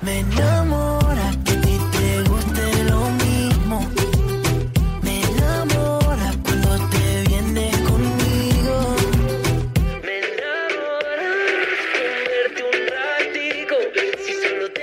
Me enamora que a ti te guste lo mismo. Me enamora cuando te vienes conmigo. Me enamora verte un ratico. Si solo te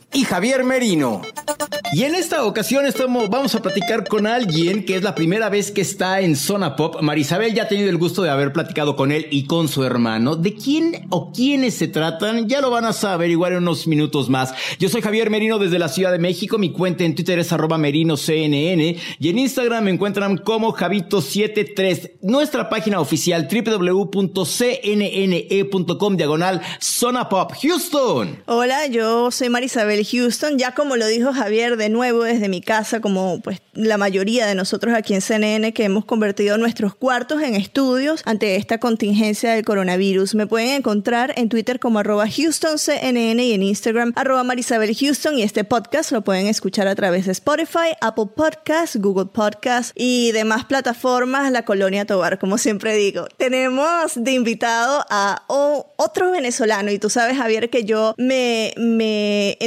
y Javier Merino. Y en esta ocasión estamos, vamos a platicar con alguien que es la primera vez que está en Zona Pop. Marisabel ya ha tenido el gusto de haber platicado con él y con su hermano. ¿De quién o quiénes se tratan? Ya lo van a saber igual en unos minutos más. Yo soy Javier Merino desde la Ciudad de México. Mi cuenta en Twitter es arroba merinoCNN y en Instagram me encuentran como Javito73. Nuestra página oficial www.cnne.com diagonal Zona Pop Houston. Hola, yo soy Marisabel Houston. Ya como lo dijo Javier, de nuevo desde mi casa, como pues la mayoría de nosotros aquí en CNN que hemos convertido nuestros cuartos en estudios ante esta contingencia del coronavirus. Me pueden encontrar en Twitter como arroba HoustonCNN y en Instagram arroba Marisabel y este podcast lo pueden escuchar a través de Spotify, Apple Podcasts, Google Podcasts y demás plataformas, la Colonia Tobar, como siempre digo. Tenemos de invitado a otro venezolano y tú sabes, Javier, que yo me, me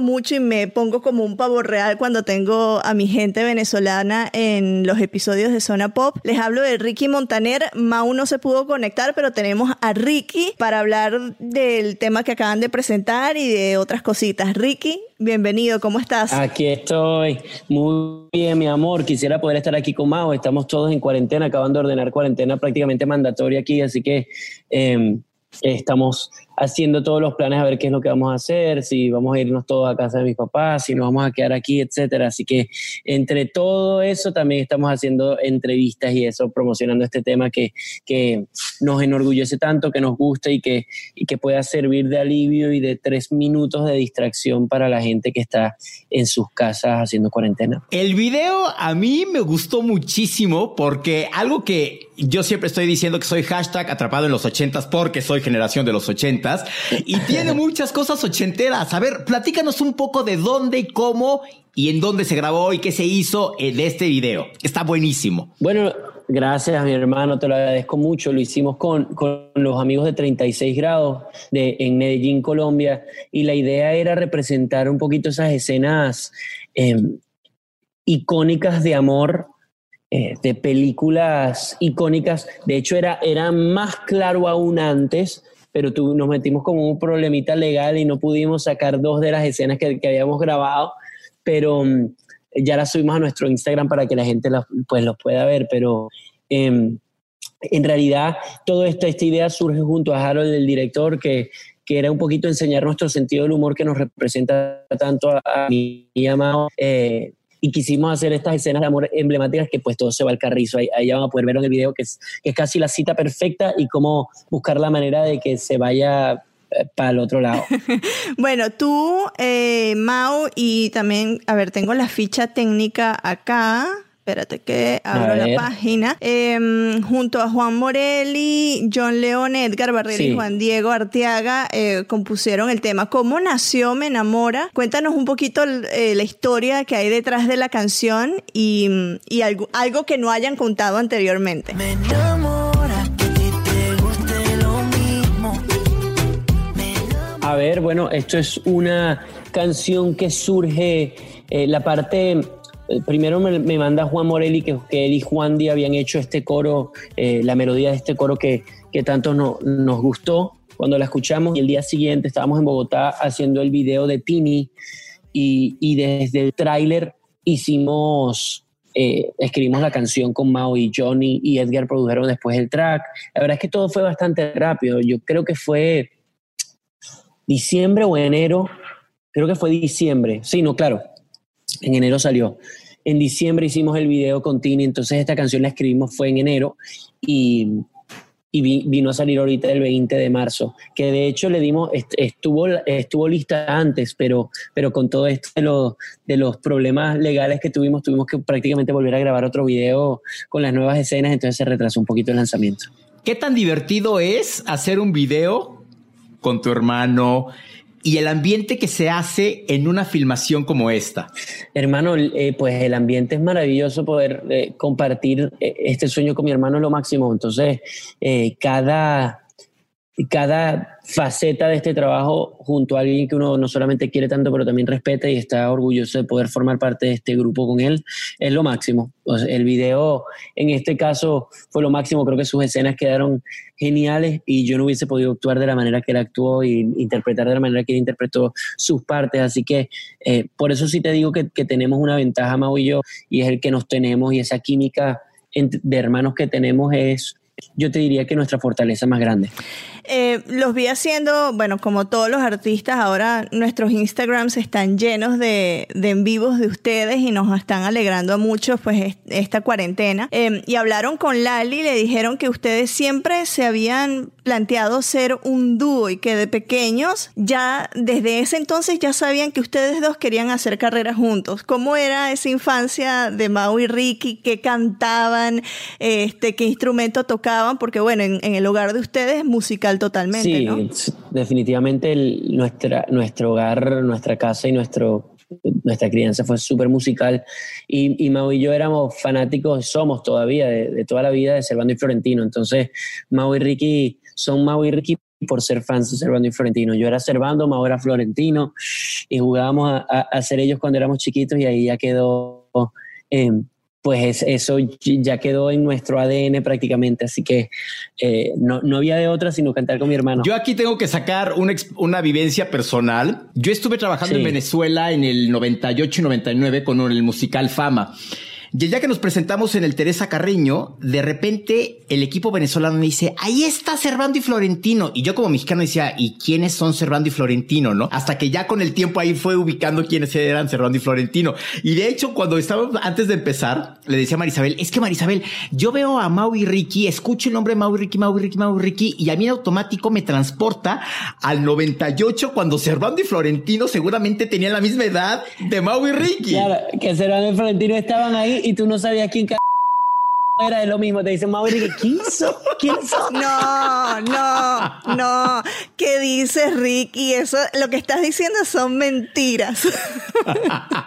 mucho y me pongo como un pavo real cuando tengo a mi gente venezolana en los episodios de Zona Pop. Les hablo de Ricky Montaner. Mau no se pudo conectar, pero tenemos a Ricky para hablar del tema que acaban de presentar y de otras cositas. Ricky, bienvenido, ¿cómo estás? Aquí estoy, muy bien, mi amor. Quisiera poder estar aquí con Mao. Estamos todos en cuarentena, acabando de ordenar cuarentena prácticamente mandatoria aquí, así que eh, estamos haciendo todos los planes a ver qué es lo que vamos a hacer, si vamos a irnos todos a casa de mis papás, si nos vamos a quedar aquí, etcétera. Así que entre todo eso también estamos haciendo entrevistas y eso, promocionando este tema que, que nos enorgullece tanto, que nos gusta y que, y que pueda servir de alivio y de tres minutos de distracción para la gente que está en sus casas haciendo cuarentena. El video a mí me gustó muchísimo porque algo que yo siempre estoy diciendo que soy hashtag atrapado en los ochentas porque soy generación de los ochentas y tiene muchas cosas ochenteras. A ver, platícanos un poco de dónde y cómo y en dónde se grabó y qué se hizo en este video. Está buenísimo. Bueno, gracias mi hermano, te lo agradezco mucho. Lo hicimos con, con los amigos de 36 grados de, en Medellín, Colombia, y la idea era representar un poquito esas escenas eh, icónicas de amor. eh, de películas icónicas, de hecho era, era más claro aún antes, pero tu- nos metimos con un problemita legal y no pudimos sacar dos de las escenas que, habíamos grabado, pero mm, ya las subimos a nuestro Instagram para que la gente las, pues, los pueda ver, pero em, en realidad toda esta, esta idea surge junto a Harold, el director, que, que era un poquito enseñar nuestro sentido del humor que nos representa tanto a, a y a Mao, eh, y quisimos hacer estas escenas de amor emblemáticas que pues todo se va al carrizo, ahí, ahí van a poder ver en el video que es, que es casi la cita perfecta y cómo buscar la manera de que se vaya para el otro lado. Bueno, tú, eh, Mau, y también, a ver, tengo la ficha técnica acá. Espérate que abro la página. Em, junto a Juan Morelli, John León, Edgar Barrera y. Juan Diego Arteaga eh, compusieron el tema. ¿Cómo nació Me Enamora? Cuéntanos un poquito eh, la historia que hay detrás de la canción y, y algo, algo que no hayan contado anteriormente. Me enamora que a ti te guste lo mismo. Me enamora. A ver, bueno, esto es una canción que surge, eh, la parte, primero me, manda Juan Morelli que, él y Juan Di habían hecho este coro, eh, la melodía de este coro que, que tanto no- nos gustó cuando la escuchamos y el día siguiente estábamos en Bogotá haciendo el video de Tini y, y desde el tráiler hicimos... eh, escribimos la canción con Mao y Johnny y Edgar produjeron después el track. La verdad es que todo fue bastante rápido. Yo creo que fue diciembre o enero, creo que fue diciembre, sí, no, claro, en enero salió. En diciembre hicimos el video con Tini, entonces esta canción la escribimos fue en enero y, y vi- vino a salir ahorita el 20 de marzo, que de hecho le dimos, est- estuvo, estuvo lista antes, pero, pero con todo esto de los, de los problemas legales que tuvimos, tuvimos que prácticamente volver a grabar otro video con las nuevas escenas, entonces se retrasó un poquito el lanzamiento. ¿Qué tan divertido es hacer un video con tu hermano y el ambiente que se hace en una filmación como esta? Hermano, eh, pues el ambiente es maravilloso poder eh, compartir eh, este sueño con mi hermano lo máximo. Entonces, cada, cada faceta de este trabajo junto a alguien que uno no solamente quiere tanto, pero también respeta y está orgulloso de poder formar parte de este grupo con él, es lo máximo. El video en este caso fue lo máximo, creo que sus escenas quedaron geniales y yo no hubiese podido actuar de la manera que él actuó y interpretar de la manera que él interpretó sus partes, así que eh, por eso sí te digo que, que tenemos una ventaja, Mau y yo, y es el que nos tenemos y esa química de hermanos que tenemos es, yo te diría que nuestra fortaleza más grande. Eh, los vi haciendo, bueno, como todos los artistas, ahora nuestros Instagrams están llenos de, de en vivos de ustedes y nos están alegrando a muchos pues est- esta cuarentena. Eh, y hablaron con Lali le dijeron que ustedes siempre se habían planteado ser un dúo y que de pequeños ya desde ese entonces ya sabían que ustedes dos querían hacer carrera juntos. ¿Cómo era esa infancia de Mau y Ricky? ¿Qué cantaban? Este, ¿Qué instrumento tocaban? Porque bueno, en, en el hogar de ustedes musical totalmente, sí, ¿no? definitivamente el- nuestra, nuestro hogar, nuestra casa y nuestro, nuestra crianza fue súper musical. Y, y Mau y yo éramos fanáticos, somos todavía, de, de toda la vida de Servando y Florentino. Entonces, Mau y Ricky son Mau y Ricky por ser fans de Servando y Florentino. Yo era Servando, Mau era Florentino y jugábamos a, a, a ser ellos cuando éramos chiquitos y ahí ya quedó... eh, pues es- eso ya quedó en nuestro ADN prácticamente, así que eh, no, no había de otra sino cantar con mi hermano. Yo aquí tengo que sacar una, vivencia personal. Yo estuve trabajando Sí. en Venezuela en el 98 y 99 con el musical Fama. Y día que nos presentamos en el Teresa Carreño, de repente el equipo venezolano me dice, ahí está Servando y Florentino. Y yo como mexicano decía, ¿y quiénes son Servando y Florentino? ¿No? Hasta que ya con el tiempo ahí fue ubicando quiénes eran Servando y Florentino. Y de hecho, cuando estábamos antes de empezar, le decía a Marisabel, es que Marisabel, yo veo a Mau y Ricky, escucho el nombre de Ricky, Mau y Ricky, Mau Ricky, y a mí en automático me transporta al 98 cuando Servando y Florentino seguramente tenían la misma edad de Mau y Ricky. Claro, que Servando y Florentino estaban ahí y tú no sabías quién era de lo mismo. Te dicen, Mauri, ¿quién? ¿Quién son? No, no, no. ¿Qué dices, Ricky? Eso, lo que estás diciendo son mentiras.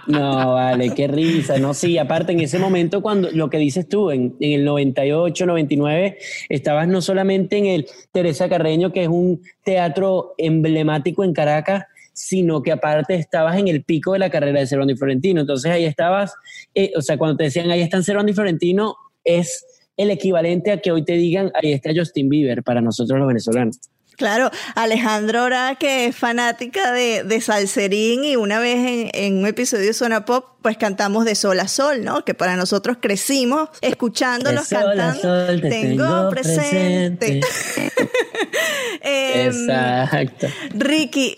No, vale, qué risa. No, sí, aparte en ese momento, cuando lo que dices tú, en, en el 98, 99, estabas no solamente en el Teresa Carreño, que es un teatro emblemático en Caracas, sino que aparte estabas en el pico de la carrera de Servando y Florentino. Entonces ahí estabas, eh, o sea, cuando te decían ahí están Servando y Florentino, es el equivalente a que hoy te digan ahí está Justin Bieber para nosotros los venezolanos. Claro, Alejandro Ora, que es fanática de, de Salserín y una vez en, en un episodio de Zona Pop, pues cantamos de sol a sol, ¿no? Que para nosotros crecimos escuchándolos De sol a cantando. sol te tengo presente. Em, Exacto. Ricky,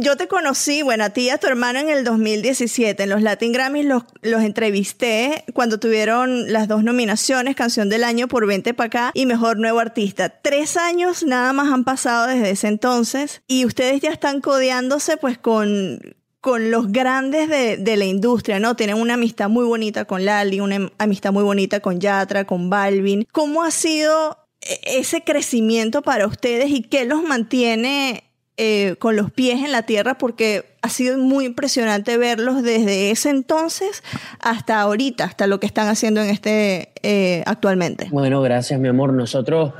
yo te conocí, bueno, a ti y a tu hermano en el 2017. En los Latin Grammys los, los entrevisté cuando tuvieron las dos nominaciones, Canción del Año por Vente para acá y Mejor Nuevo Artista. Tres años nada más han pasado desde ese entonces y ustedes ya están codeándose pues con con los grandes de, de, la industria, ¿no? Tienen una amistad muy bonita con Lali, una amistad muy bonita con Yatra, con Balvin. ¿Cómo ha sido e-, ese crecimiento para ustedes y qué los mantiene eh, con los pies en la tierra porque ha sido muy impresionante verlos desde ese entonces hasta ahorita, hasta lo que están haciendo en este eh, actualmente. Bueno, gracias mi amor. Nosotros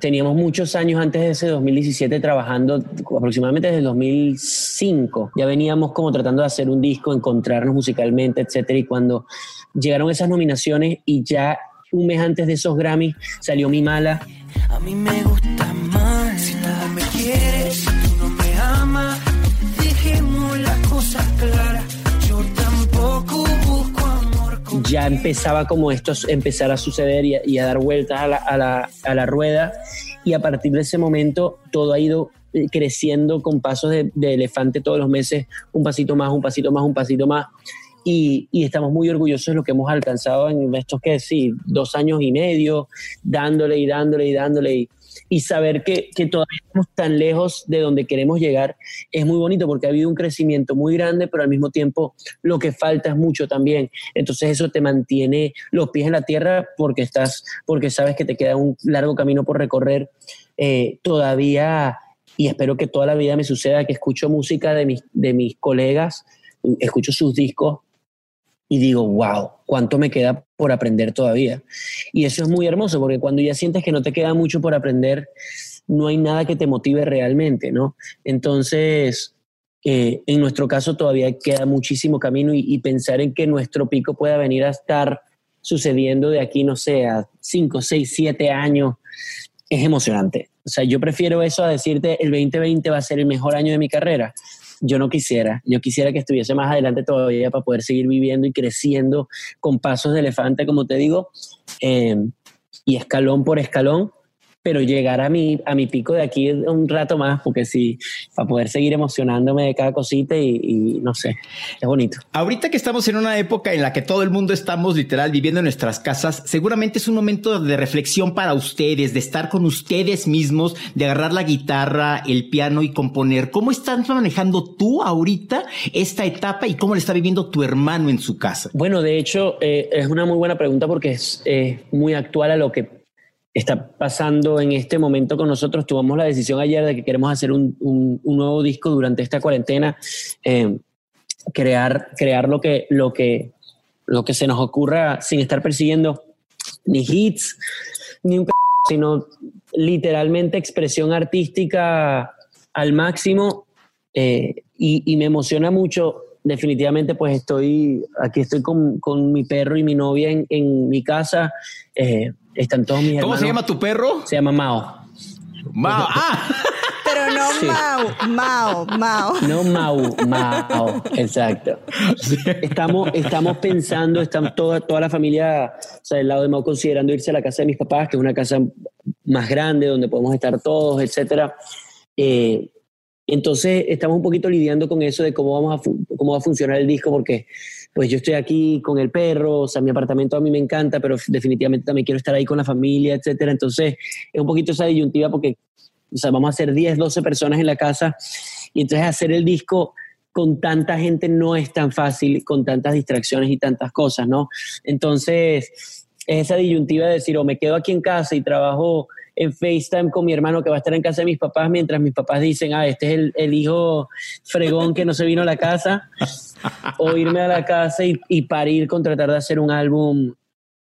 teníamos muchos años antes de ese 2017 trabajando, aproximadamente desde el 2005. Ya veníamos como tratando de hacer un disco, encontrarnos musicalmente, etcétera. Y cuando llegaron esas nominaciones y ya un mes antes de esos Grammys salió Mi Mala. A mí me gusta Ya empezaba como esto empezar a suceder y a, dar vueltas a la, a, a rueda y a partir de ese momento todo ha ido eh, creciendo con pasos de, elefante todos los meses, un pasito más, un pasito más, un pasito más. Y, estamos muy orgullosos de lo que hemos alcanzado en estos, que sí, dos años y medio, dándole y dándole y dándole. Y saber que, que, todavía estamos tan lejos de donde queremos llegar es muy bonito porque ha habido un crecimiento muy grande, pero al mismo tiempo lo que falta es mucho también. Entonces eso te mantiene los pies en la tierra porque estás, porque sabes que te queda un largo camino por recorrer. Eh, todavía, y espero que toda la vida me suceda, que escucho música de mis, de mis colegas, escucho sus discos y digo, wow, cuánto me queda por aprender todavía. Y eso es muy hermoso, porque cuando ya sientes que no te queda mucho por aprender, no hay nada que te motive realmente, ¿no? Entonces, eh, en nuestro caso todavía queda muchísimo camino y, y, pensar en que nuestro pico pueda venir a estar sucediendo de aquí, no sé, a 5, 6, 7 años, es emocionante. O sea, yo prefiero eso a decirte el 2020 va a ser el mejor año de mi carrera yo no quisiera. Yo quisiera que estuviese más adelante todavía para poder seguir viviendo y creciendo con pasos de elefante, como te digo, eh, y escalón por escalón, pero llegar a mi, a mi pico de aquí un rato más, porque sí, para poder seguir emocionándome de cada cosita y, no sé, es bonito. Ahorita que estamos en una época en la que todo el mundo estamos literal viviendo en nuestras casas, seguramente es un momento de reflexión para ustedes, de estar con ustedes mismos, de agarrar la guitarra, el piano y componer. ¿Cómo estás manejando tú ahorita esta etapa y cómo le está viviendo tu hermano en su casa? Bueno, de hecho, eh, es una muy buena pregunta porque es muy actual a lo que está pasando en este momento con nosotros. Tomamos la decisión ayer de que queremos hacer un, un, un nuevo disco durante esta cuarentena, eh, crear, crear lo, que, lo, que, lo que se nos ocurra sin estar persiguiendo ni hits, ni un sino literalmente expresión artística al máximo. Eh, y, y, me emociona mucho. Definitivamente, pues estoy aquí, estoy con, con mi perro y mi novia en, en mi casa. Eh, están todos mis ¿Cómo se llama tu perro? Se llama Mao. Mao, ah. Pero no sí. Mao, Mao, Mao. No Mao, Mao, exacto. Sí. Estamos, estamos pensando, estamos toda, toda la familia, o sea, del lado de Mao considerando irse a la casa de mis papás, que es una casa más grande donde podemos estar todos, etcétera. Eh, entonces estamos un poquito lidiando con eso de cómo, vamos a cómo va a funcionar el disco, porque pues yo estoy aquí con el perro, o sea, mi apartamento a mí me encanta, pero definitivamente también quiero estar ahí con la familia, etcétera. Entonces, es un poquito esa disyuntiva porque, o sea, vamos a ser 10, 12 personas en la casa y entonces hacer el disco con tanta gente no es tan fácil, con tantas distracciones y tantas cosas, ¿no? Entonces, es esa disyuntiva de decir, o me quedo aquí en casa y trabajo en FaceTime con mi hermano que va a estar en casa de mis papás mientras mis papás dicen, ah, este es el, el hijo fregón que no se vino a la casa, o irme a la casa y, y parir con tratar de hacer un álbum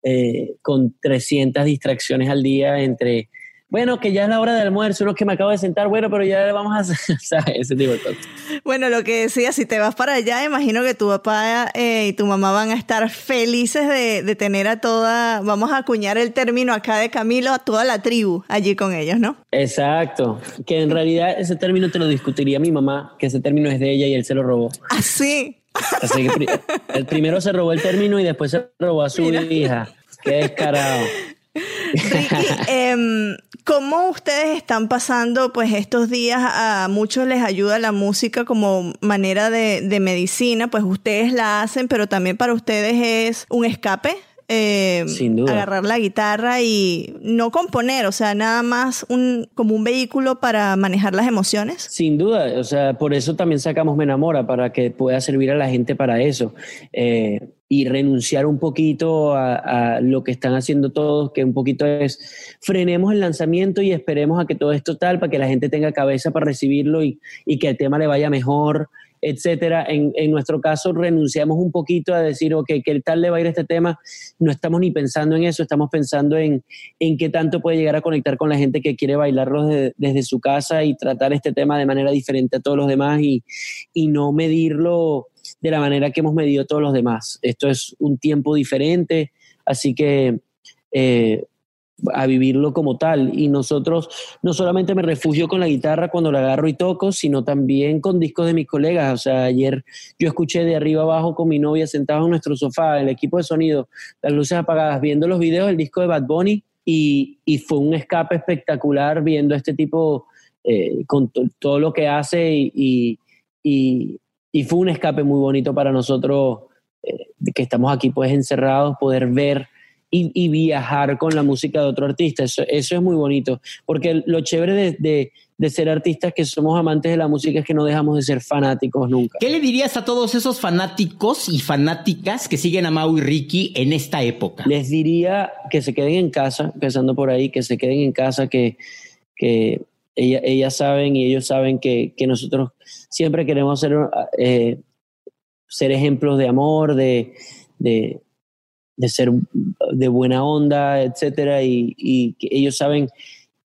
eh, con 300 distracciones al día entre bueno, que ya es la hora del almuerzo, uno que me acabo de sentar, bueno, pero ya vamos a hacer, ¿sabes? Ese tipo de cosas. Bueno, lo que decía, si te vas para allá, imagino que tu papá eh, y tu mamá van a estar felices de, de, tener a toda, vamos a acuñar el término acá de Camilo, a toda la tribu allí con ellos, ¿no? Exacto, que en realidad ese término te lo discutiría mi mamá, que ese término es de ella y él se lo robó. ¿Ah, sí? Así que el primero se robó el término y después se robó a su Mira. hija. Qué descarado. Ricky, eh, ¿cómo ustedes están pasando pues estos días? A muchos les ayuda la música como manera de, de, medicina, pues ustedes la hacen, pero también para ustedes es un escape. Eh, Sin duda. agarrar la guitarra y no componer, o sea, nada más un, como un vehículo para manejar las emociones. Sin duda, o sea, por eso también sacamos Me Enamora, para que pueda servir a la gente para eso. Eh, y renunciar un poquito a, a lo que están haciendo todos, que un poquito es frenemos el lanzamiento y esperemos a que todo esto tal, para que la gente tenga cabeza para recibirlo y, y que el tema le vaya mejor, etcétera. En, nuestro caso, renunciamos un poquito a decir, ok, ¿qué tal le va a ir este tema? No estamos ni pensando en eso, estamos pensando en, en qué tanto puede llegar a conectar con la gente que quiere bailarlo desde su casa y tratar este tema de manera diferente a todos los demás y, y no medirlo de la manera que hemos medido todos los demás. Esto es un tiempo diferente, así que eh, a vivirlo como tal. Y nosotros, no solamente me refugio con la guitarra cuando la agarro y toco, sino también con discos de mis colegas. O sea, ayer yo escuché de arriba abajo con mi novia sentados en nuestro sofá, el equipo de sonido, las luces apagadas, viendo los videos del disco de Bad Bunny y, y fue un escape espectacular viendo este tipo eh, con to- todo lo que hace y, y, y- fue un escape muy bonito para nosotros eh, que estamos aquí pues encerrados, poder ver y, y viajar con la música de otro artista. Eso, eso es muy bonito, porque lo chévere de, de- de ser artistas que somos amantes de la música es que no dejamos de ser fanáticos nunca. ¿Qué le dirías a todos esos fanáticos y fanáticas que siguen a Mau y Ricky en esta época? Les diría que se queden en casa, empezando por ahí, que se queden en casa, que, que ella- ellas saben y ellos saben que, que nosotros siempre queremos ser, eh, ser ejemplos de amor, de, de, de ser de buena onda, etcétera, y, ellos saben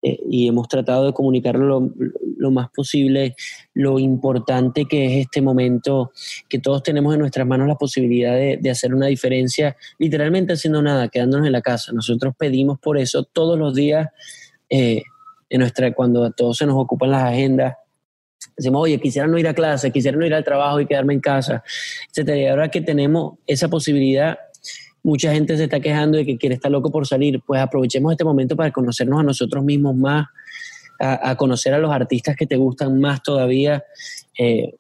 eh, y hemos tratado de comunicarlo lo, más posible, lo importante que es este momento, que todos tenemos en nuestras manos la posibilidad de, de hacer una diferencia, literalmente haciendo nada, quedándonos en la casa. Nosotros pedimos por eso todos los días, eh, en nuestra, cuando a todos se nos ocupan las agendas, decimos, oye, quisiera no ir a clase, quisiera no ir al trabajo y quedarme en casa, etcétera. Y ahora que tenemos esa posibilidad, mucha gente se está quejando de que quiere estar loco por salir, pues aprovechemos este momento para conocernos a nosotros mismos más, a, conocer a los artistas que te gustan más todavía, eh,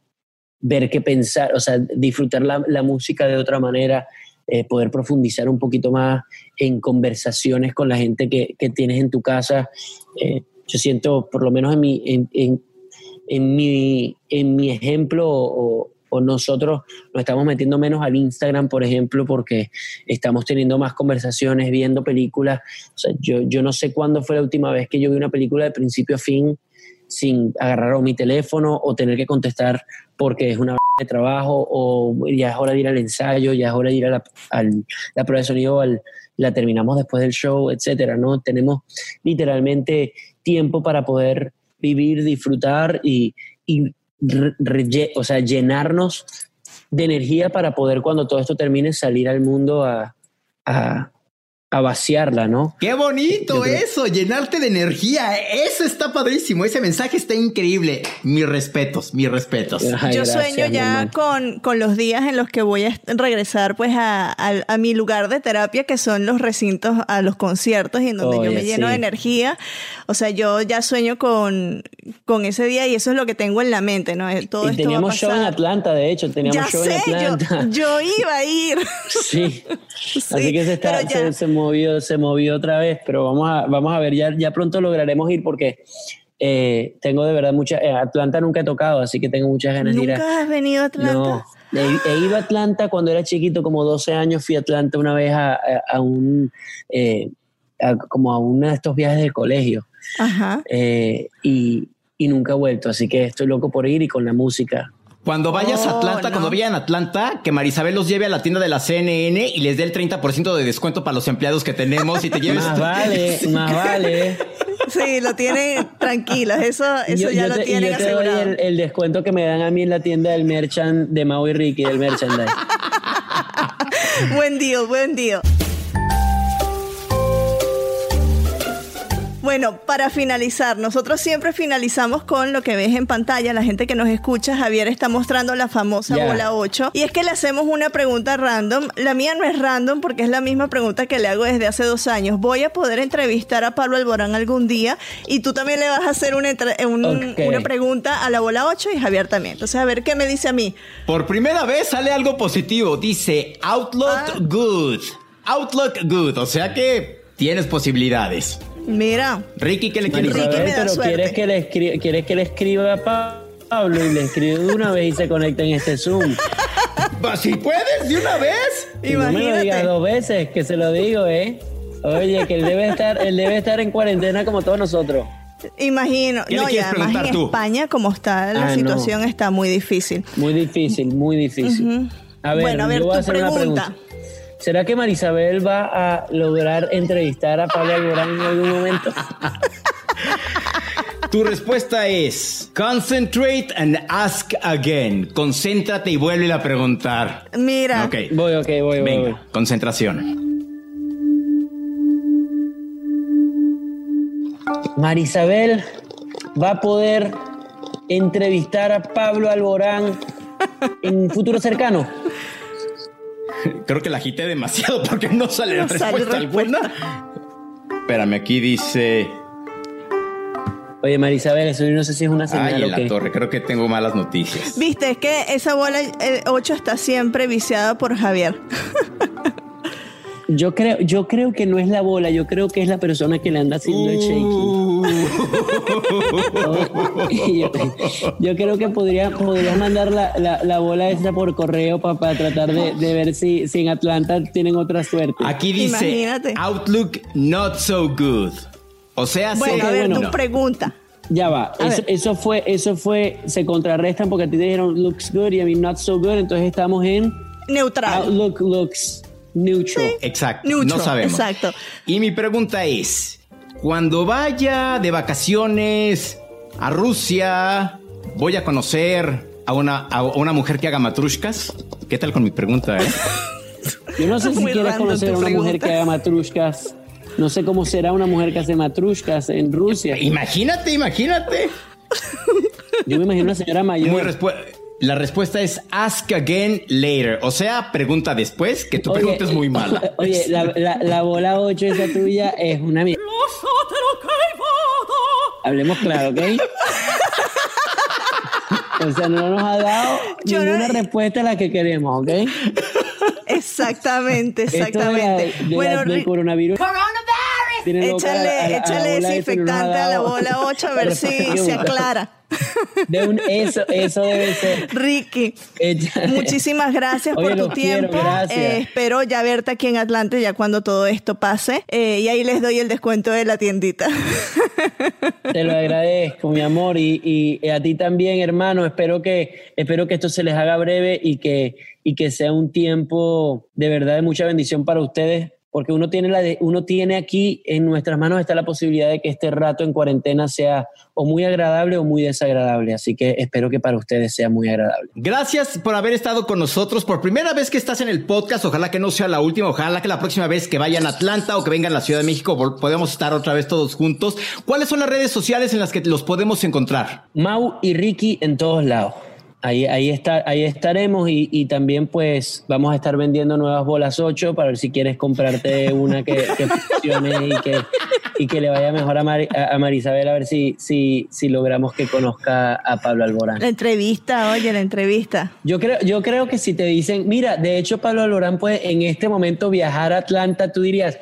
ver qué pensar, o sea, disfrutar la, la música de otra manera, eh, poder profundizar un poquito más en conversaciones con la gente que, que tienes en tu casa. Eh, yo siento, por lo menos en mi, en, en, en mi, en mi ejemplo o, o nosotros nos estamos metiendo menos al Instagram, por ejemplo, porque estamos teniendo más conversaciones, viendo películas. Yo, yo no sé cuándo fue la última vez que yo vi una película de principio a fin sin agarrar o mi teléfono o tener que contestar porque es una de trabajo o ya es hora de ir al ensayo, ya es hora de ir a la, prueba de sonido, al- la terminamos después del show, etcétera, ¿no? Tenemos literalmente tiempo para poder vivir, disfrutar y, y o sea, llenarnos de energía para poder cuando todo esto termine salir al mundo a, a, a vaciarla, ¿no? Qué bonito Yo creo- eso, llenarte de energía. Eso está padrísimo. Ese mensaje está increíble. Mis respetos, mis respetos. Ay, Yo gracias, sueño ya con, con los días en los que voy a regresar pues a, a- a mi lugar de terapia que son los recintos, a los conciertos y en donde yo me lleno sí. de energía. O sea, yo ya sueño con, con ese día y eso es lo que tengo en la mente, ¿no? Todo Y esto va a teníamos show en. Atlanta, de hecho, teníamos Ya show sé, en yo, Atlanta. yo iba a ir. Sí. Sí, Así que se, está, pero ya- se, se movió, se movió otra vez, pero vamos a, vamos a ver, ya, ya pronto lograremos ir porque eh, tengo de verdad mucha, eh, Atlanta nunca he tocado, así que tengo muchas ganas de ir a... ¿Nunca has venido a Atlanta? No, he, he ido a Atlanta cuando era chiquito, como 12 años, fui a Atlanta una vez a, a- a un, eh, a- como a uno de estos viajes del colegio Ajá. y, y nunca he vuelto, así que estoy loco por ir y con la música. Cuando vayas a Oh, Atlanta, no. cuando vayan a Atlanta, que Marisabel los lleve a la tienda de la CNN y les dé el 30% de descuento para los empleados que tenemos y te lleves. Más vale, más vale. Sí, lo tienen tranquilos, eso, eso Yo- ya yo lo te, tienen yo te doy asegurado. el, el descuento que me dan a mí en la tienda del merchant de Mau y Ricky, del merchandise. Buen día, buen día. Bueno, para finalizar, nosotros siempre finalizamos con lo que ves en pantalla. La gente que nos escucha, Javier está mostrando la famosa bola 8. Y es que le hacemos una pregunta random. La mía no es random porque es la misma pregunta que le hago desde hace dos años. Voy a poder entrevistar a Pablo Alborán algún día y tú también le vas a hacer una, un- pregunta a la bola 8 y Javier también. Entonces, a ver qué me dice a mí. Por primera vez sale algo positivo. Dice Outlaw Ah. Good. Outlook Good, o sea que tienes posibilidades. Mira, Ricky, ¿qué le quieres Ricky contar? me da pero suerte. ¿quieres que, le ¿quieres que le escriba a Pa- Pablo y le escribe de una vez y se conecta en este Zoom? Va, Si puedes, de una vez. Y no me lo digas Imagínate. dos veces, que se lo digo, ¿eh? Oye, que él debe estar, él debe estar en cuarentena como todos nosotros. Imagino. ¿Qué le No, y además en tú? España, como está la Ah, no. situación, está muy difícil. Muy difícil, muy difícil. A ver, Bueno, a ver, yo voy a tu pregunta. ¿Será que Marisabel va a lograr entrevistar a Pablo Alborán en algún momento? Tu respuesta es concentrate and ask again. Concéntrate y vuelve a preguntar. Mira, Ok. Voy, ok, voy, voy, voy. Venga, concentración. Marisabel va a poder entrevistar a Pablo Alborán en un futuro cercano. Creo que la agité demasiado porque no sale No respuesta sale respuesta. alguna. Espérame, aquí dice. Oye, Marisabel, eso yo no sé si es una señal Ay, o en la qué. torre, creo que tengo malas noticias. viste, es que esa bola 8 está siempre viciada por Javier. Yo creo, yo creo que no es la bola, yo creo que es la persona que le anda haciendo el shaking. yo, yo creo que podría, podrías mandar la, la- la bola esa por correo pa- para tratar de, de ver si, si en Atlanta tienen otra suerte. Aquí dice Imagínate. Outlook not so good. O sea, Bueno, se- a ver, bueno. tu pregunta. Ya va, eso fue, eso fue, se contrarrestan porque a ti te dijeron looks good y a mí not so good, entonces estamos en Neutral. Outlook looks neutral. Exacto, Neutral, no sabemos. exacto. Y mi pregunta es, cuando vaya de vacaciones a Rusia, voy a conocer a una, a una mujer que haga matrushkas. ¿Qué tal con mi pregunta? eh? Yo no sé si Muy quieres conocer a una mujer que haga matrushkas. No sé cómo será una mujer que hace matrushkas en Rusia. Imagínate, imagínate. Yo me imagino una señora Muy mayor. respu- la respuesta es ask again later. O sea, pregunta después, que tu Oye, pregunta es muy mala. Oye, la, la- la bola 8 esa tuya es una mierda. Hablemos claro, ¿ok? O sea, no nos ha dado Yo no- ninguna respuesta a la que queremos, ¿ok? Exactamente, Esto de la- exactamente. de bueno, del coronavirus. Échale, a la- a la échale nos ha desinfectante a la bola 8 a ver si se aclara. De un- eso, eso debe ser. Ricky, Echa- muchísimas gracias Oye, por tu quiero, tiempo. gracias. Eh, espero ya verte aquí en Atlanta ya cuando todo esto pase. Eh, y ahí les doy el descuento de la tiendita. Te lo agradezco, mi amor, y, y a ti también, hermano. Espero que, espero que esto se les haga breve y que, y que sea un tiempo de verdad de mucha bendición para ustedes, porque uno tiene, la de- uno tiene aquí en nuestras manos está la posibilidad de que este rato en cuarentena sea o muy agradable o muy desagradable. Así que espero que para ustedes sea muy agradable. Gracias por haber estado con nosotros por primera vez que estás en el podcast. Ojalá que no sea la última. Ojalá que la próxima vez que vayan a Atlanta o que vengan a la Ciudad de México podamos estar otra vez todos juntos. ¿Cuáles son las redes sociales en las que los podemos encontrar? Mau y Ricky en todos lados. Ahí, ahí, está, ahí estaremos y, y también pues vamos a estar vendiendo nuevas bolas 8 para ver si quieres comprarte una que, que funcione y que, y que le vaya mejor a, Mari- a, Marisabel a ver si, si, si logramos que conozca a Pablo Alborán. la entrevista, oye, la entrevista. Yo creo, yo creo que si te dicen, mira, de hecho Pablo Alborán puede en este momento viajar a Atlanta, tú dirías,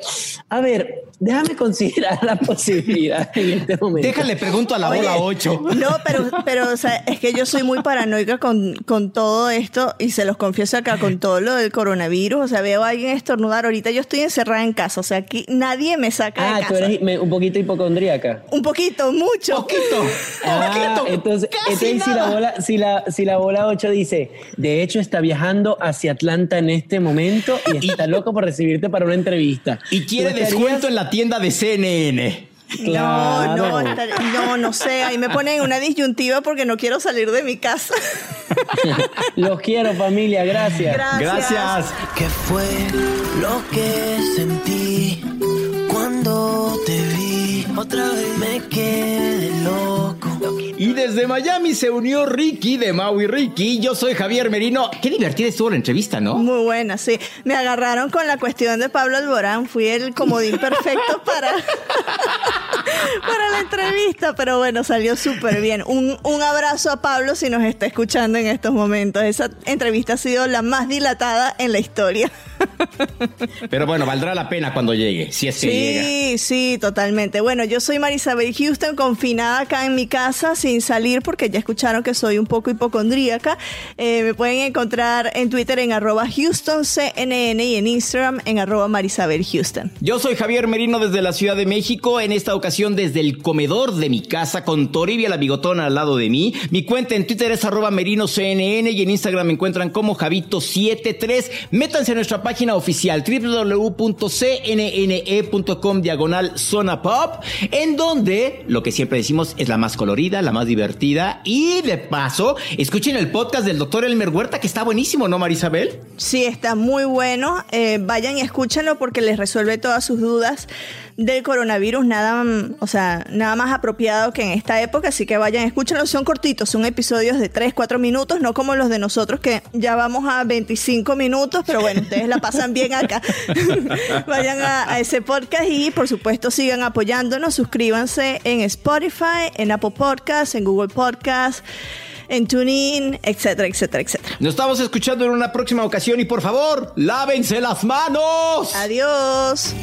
a ver, déjame considerar la posibilidad en este momento. Déjale pregunto a la Oye, bola 8. No, pero, pero o sea, es que yo soy muy paranoica con, con todo esto y se los confieso acá con todo lo del coronavirus. O sea, veo a alguien estornudar. Ahorita yo estoy encerrada en casa. O sea, aquí nadie me saca Ah, de tú casa. eres me- un poquito hipocondríaca. Un poquito, mucho. Poquito, Ah, poquito. entonces, casi entonces si, la bola, si, la, si la bola 8 dice, de hecho está viajando hacia Atlanta en este momento y está loco por recibirte para una entrevista. Y quiere ¿Tú estarías- descuento en la tienda de CNN. No, no, Claro. estar- no, no sé. Ahí me ponen una disyuntiva porque no quiero salir de mi casa. Los quiero, familia, gracias. Gracias. Gracias. ¿Qué fue lo que sentí? Otra vez me quedé loco. Y desde Miami se unió Ricky de Maui Ricky. Yo soy Javier Merino. Qué divertida estuvo la entrevista, ¿no? Muy buena, sí. Me agarraron con la cuestión de Pablo Alborán. Fui el comodín perfecto para, para la entrevista, pero bueno, salió súper bien. Un, un abrazo a Pablo si nos está escuchando en estos momentos. Esa entrevista ha sido la más dilatada en la historia. Pero bueno, valdrá la pena cuando llegue, si es que llega. Sí, sí, totalmente. Bueno, yo soy Marisabel Houston, confinada acá en mi casa sin salir porque ya escucharon que soy un poco hipocondríaca. Eh, me pueden encontrar en Twitter en arroba HoustonCNN y en Instagram en arroba Marisabel Houston. Yo soy Javier Merino desde la Ciudad de México, en esta ocasión desde el comedor de mi casa con Toribia la bigotona al lado de mí. Mi cuenta en Twitter es arroba merinoCNN y en Instagram me encuentran como Javito73. Métanse a nuestra página oficial www.cnne.com diagonal zona pop, en donde lo que siempre decimos es la más colorida, la más divertida y de paso, escuchen el podcast del doctor Elmer Huerta que está buenísimo, ¿no, Marisabel? Sí, está muy bueno. Eh, vayan y escúchenlo porque les resuelve todas sus dudas del coronavirus, nada, mm, o sea, nada más apropiado que en esta época, así que vayan, escúchenlo, son cortitos, son episodios de 3, 4 minutos, no como los de nosotros que ya vamos a 25 minutos, pero bueno, ustedes la pasan bien acá. vayan a, a ese podcast y por supuesto sigan apoyándonos, suscríbanse en Spotify, en Apple Podcasts, en Google Podcasts en TuneIn, etcétera, etcétera, etcétera. Nos estamos escuchando en una próxima ocasión y por favor, lávense las manos. Adiós.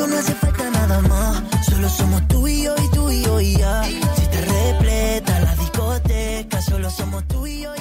No hace falta nada más. Solo somos tú y yo y tú y yo y ya. Si te repleta la discoteca, solo somos tú y yo